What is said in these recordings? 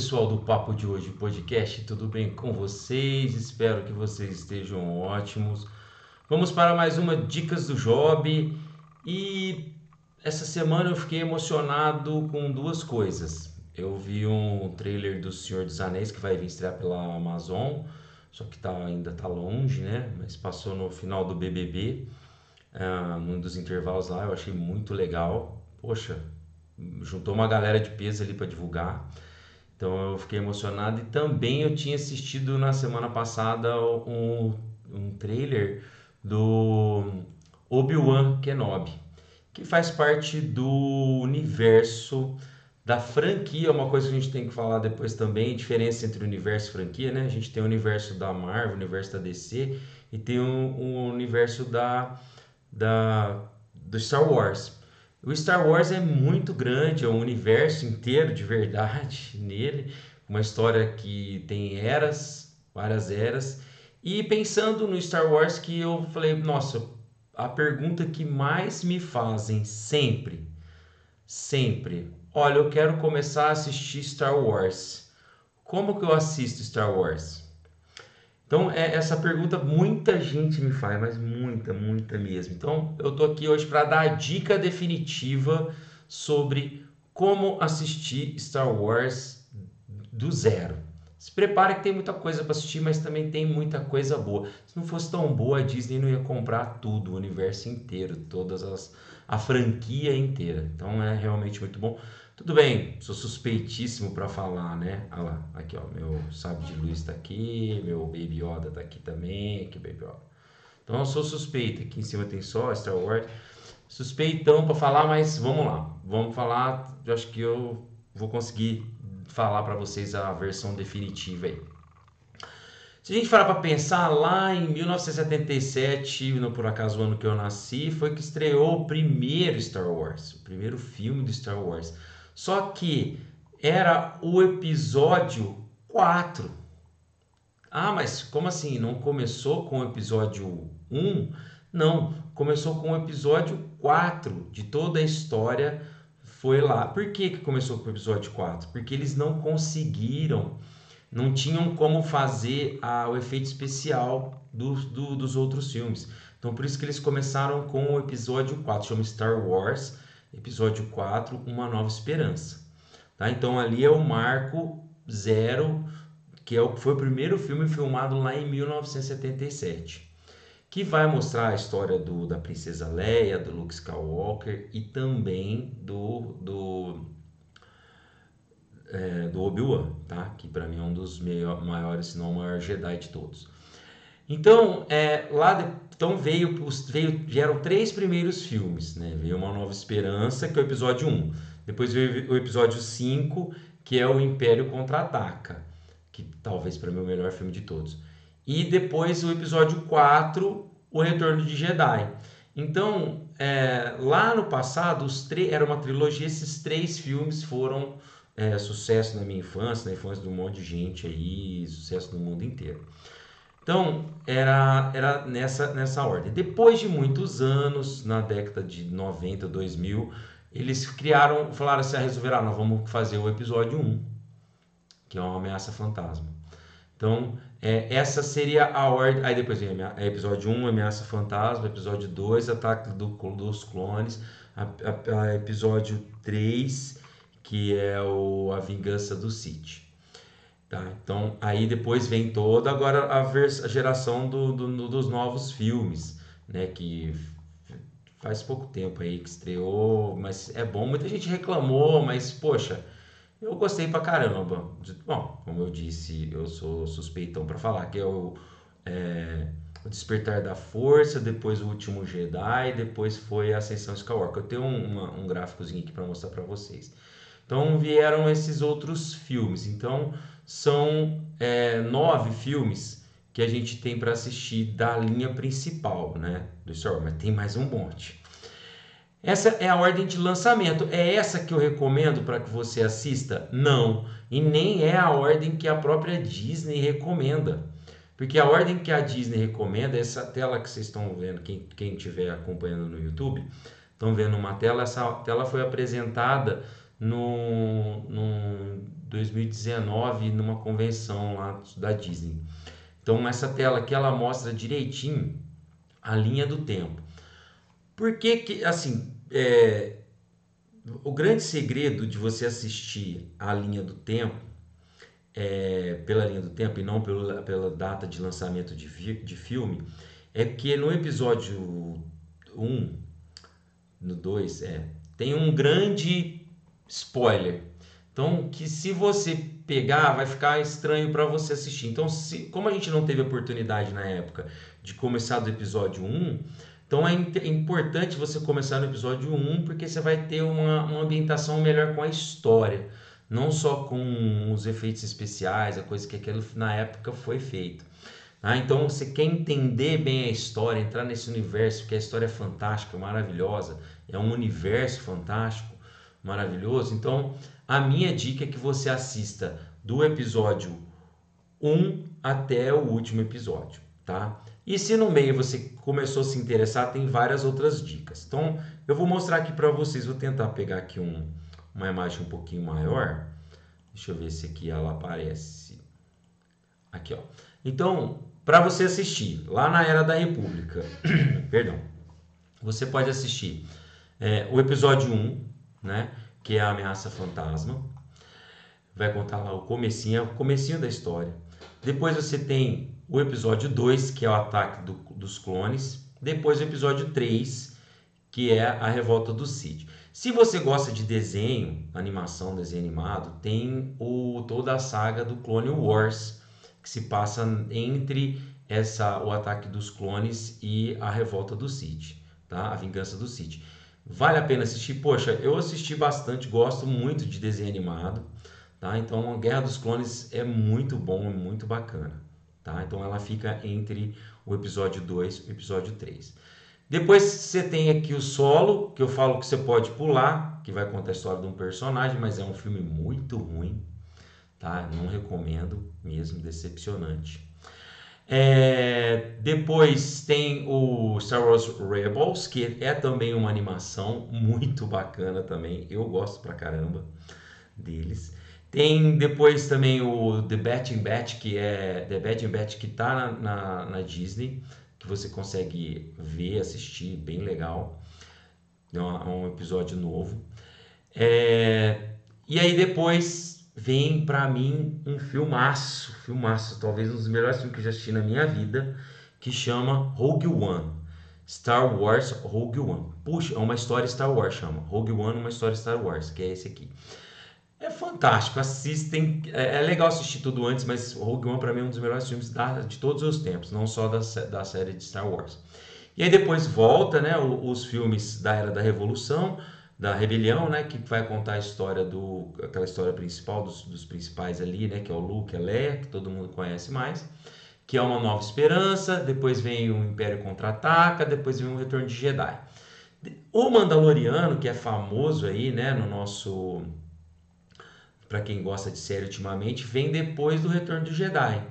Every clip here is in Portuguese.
pessoal do Papo de Hoje Podcast, tudo bem com vocês? Espero que vocês estejam ótimos. Vamos para mais uma Dicas do Job e essa semana eu fiquei emocionado com duas coisas. Eu vi um trailer do Senhor dos Anéis que vai vir estrear pela Amazon, só que tá, ainda tá longe, né? Mas passou no final do BBB, uh, ah, num dos intervalos lá, eu achei muito legal. Poxa, juntou uma galera de peso ali para divulgar. Então eu fiquei emocionado e também eu tinha assistido na semana passada um, um trailer do Obi-Wan Kenobi, que faz parte do universo da franquia, uma coisa que a gente tem que falar depois também, diferença entre universo e franquia, né? A gente tem o universo da Marvel, o universo da DC e tem o, o universo da, da do Star Wars. O Star Wars é muito grande, é um universo inteiro de verdade nele, uma história que tem eras, várias eras. E pensando no Star Wars que eu falei, nossa, a pergunta que mais me fazem sempre, sempre, olha, eu quero começar a assistir Star Wars. Como que eu assisto Star Wars? Então, é, essa pergunta muita gente me faz, mas muita, muita mesmo. Então, eu tô aqui hoje para dar a dica definitiva sobre como assistir Star Wars do zero. Se prepare que tem muita coisa para assistir, mas também tem muita coisa boa. Se não fosse tão boa, a Disney não ia comprar tudo, o universo inteiro, todas as a franquia inteira. Então é realmente muito bom. Tudo bem, sou suspeitíssimo para falar, né? Olha lá, aqui ó, meu sábio de luz está aqui, meu Baby Yoda está aqui também, aqui Baby Yoda. Então eu sou suspeito, aqui em cima tem só Star Wars. Suspeitão para falar, mas vamos lá. Vamos falar, eu acho que eu vou conseguir falar para vocês a versão definitiva aí. Se a gente parar para pensar, lá em 1977, não por acaso o ano que eu nasci, foi que estreou o primeiro Star Wars, o primeiro filme do Star Wars. Só que era o episódio 4. Ah, mas como assim? Não começou com o episódio 1? Não, começou com o episódio 4 de toda a história. Foi lá. Por que, que começou com o episódio 4? Porque eles não conseguiram, não tinham como fazer a, o efeito especial do, do, dos outros filmes. Então, por isso que eles começaram com o episódio 4, chama Star Wars episódio 4, Uma Nova Esperança. Tá? Então ali é o marco zero, que é o, foi o primeiro filme filmado lá em 1977, que vai mostrar a história do, da princesa Leia, do Luke Skywalker e também do, do, é, do Obi-Wan, tá? que para mim é um dos maiores, se não o maior Jedi de todos. Então, é, lá então veio, os, veio, vieram três primeiros filmes, né? Veio Uma Nova Esperança, que é o episódio 1. Depois veio o episódio 5, que é o Império Contra-Ataca, que talvez para mim é o melhor filme de todos. E depois o episódio 4, O Retorno de Jedi. Então, é, lá no passado, os era uma trilogia, esses três filmes foram é, sucesso na minha infância, na infância de um monte de gente aí, sucesso no mundo inteiro. Então, era, era nessa, nessa ordem. Depois de muitos anos, na década de 90, 2000, eles criaram, falaram assim, ah, resolveram, ah, nós vamos fazer o episódio 1, que é uma ameaça fantasma. Então, é, essa seria a ordem. Aí depois vem a, episódio 1, Ameaça Fantasma, episódio 2, Ataque do, dos Clones, a, a, a episódio 3, que é o, a Vingança do Sith. Tá? Então, aí depois vem toda agora a, a geração do, do, dos novos filmes, né? Que faz pouco tempo aí que estreou, mas é bom. Muita gente reclamou, mas poxa, eu gostei pra caramba. Bom, como eu disse, eu sou suspeitão para falar que é o, é o Despertar da Força, depois o Último Jedi, depois foi a Ascensão Skywalker. Eu tenho um, uma, um gráficozinho aqui para mostrar para vocês. Então vieram esses outros filmes. Então são é, nove filmes que a gente tem para assistir da linha principal, né, do Star Wars, mas tem mais um monte. Essa é a ordem de lançamento. É essa que eu recomendo para que você assista? Não, e nem é a ordem que a própria Disney recomenda. Porque a ordem que a Disney recomenda, essa tela que vocês estão vendo, quem estiver acompanhando no YouTube, estão vendo uma tela, essa tela foi apresentada no, no 2019 numa convenção lá da Disney. Então essa tela aqui ela mostra direitinho a linha do tempo. Por que que assim é, o grande segredo de você assistir a linha do tempo é, pela linha do tempo e não pela, pela data de lançamento de, de filme é que no episódio 1, no 2, é, tem um grande spoiler. Então, que se você pegar, vai ficar estranho para você assistir. Então, se, como a gente não teve oportunidade na época de começar do episódio 1, então é, é importante você começar no episódio 1, porque você vai ter uma, uma ambientação melhor com a história, não só com os efeitos especiais, a coisa que aquilo na época foi feito. Ah, então você quer entender bem a história, entrar nesse universo, porque a história é fantástica, maravilhosa, é um universo fantástico, maravilhoso. Então, a minha dica é que você assista do episódio 1 até o último episódio, tá? E se no meio você começou a se interessar, tem várias outras dicas. Então, eu vou mostrar aqui para vocês, vou tentar pegar aqui um, uma imagem um pouquinho maior. Deixa eu ver se aqui ela aparece. Aqui, ó. Então, para você assistir, lá na Era da República, perdão, você pode assistir é, o episódio 1, né, que é a Ameaça Fantasma. Vai contar lá o comecinho, é o comecinho da história. Depois você tem o episódio 2, que é o ataque do, dos clones, depois o episódio 3, que é a revolta do Cid. Se você gosta de desenho, animação, desenho animado, tem o, toda a saga do Clone Wars, que se passa entre essa o ataque dos clones e a revolta do Cid, tá? A vingança do Cid. Vale a pena assistir? Poxa, eu assisti bastante, gosto muito de desenho animado, tá? Então, Guerra dos Clones é muito bom, é muito bacana. Tá? Então ela fica entre o episódio 2 e o episódio 3. Depois você tem aqui o solo, que eu falo que você pode pular, que vai contar a história de um personagem, mas é um filme muito ruim, tá? Não recomendo mesmo, decepcionante. É, depois tem o Star Wars Rebels, que é também uma animação muito bacana também. Eu gosto pra caramba deles. Tem depois também o The Batting Bat, que é The Batting Bat que tá na, na, na, Disney, que você consegue ver, assistir, bem legal. É um, é um episódio novo. É, e aí depois vem para mim um filmaço, filmaço, talvez um dos melhores filmes que eu já assisti na minha vida, que chama Rogue One. Star Wars Rogue One. Puxa, é uma história Star Wars, chama. Rogue One, uma história Star Wars, que é esse aqui. É fantástico, assistem. É, é, legal assistir tudo antes, mas Rogue One para mim é um dos melhores filmes da, de todos os tempos, não só da, da série de Star Wars. E aí depois volta, né, os, os filmes da Era da Revolução, da Rebelião, né, que vai contar a história do aquela história principal dos, dos principais ali, né, que é o Luke, a Leia, que todo mundo conhece mais, que é uma Nova Esperança. Depois vem o Império contra-ataca, depois vem o Retorno de Jedi. O Mandaloriano, que é famoso aí, né, no nosso para quem gosta de série ultimamente, vem depois do Retorno do Jedi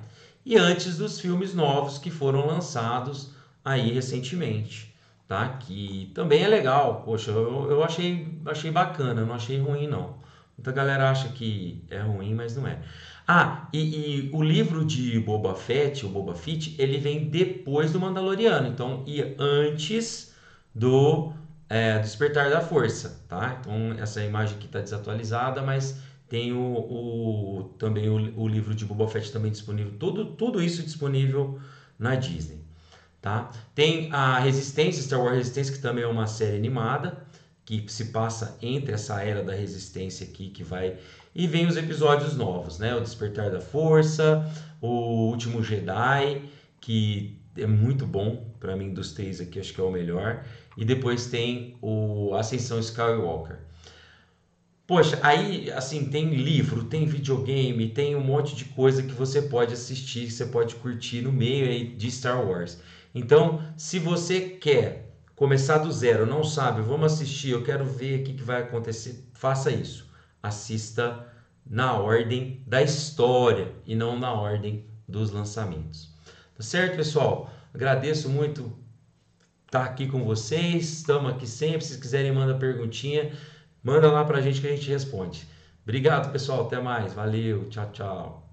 e antes dos filmes novos que foram lançados aí recentemente, tá? Que também é legal, poxa, eu, eu achei, achei bacana, não achei ruim não. Muita galera acha que é ruim, mas não é. Ah, e, e, o livro de Boba Fett, o Boba Fett, ele vem depois do Mandaloriano, então e antes do é, Despertar da Força, tá? Então essa imagem aqui está desatualizada, mas tem o, o também o, o, livro de Boba Fett também disponível, tudo, tudo isso disponível na Disney. Tá? Tem a Resistência, Star Wars Resistência, que também é uma série animada, que se passa entre essa era da Resistência aqui, que vai... E vem os episódios novos, né? O Despertar da Força, o Último Jedi, que é muito bom, para mim dos três aqui acho que é o melhor. E depois tem o Ascensão Skywalker. Poxa, aí assim tem livro, tem videogame, tem um monte de coisa que você pode assistir, que você pode curtir no meio aí de Star Wars. Então, se você quer começar do zero, não sabe, vamos assistir, eu quero ver o que, que vai acontecer, faça isso. Assista na ordem da história e não na ordem dos lançamentos. Tá certo, pessoal? Agradeço muito estar aqui com vocês. Estamos aqui sempre. Se quiserem, manda perguntinha Manda lá pra gente que a gente responde. Obrigado, pessoal. Até mais. Valeu. Tchau, tchau.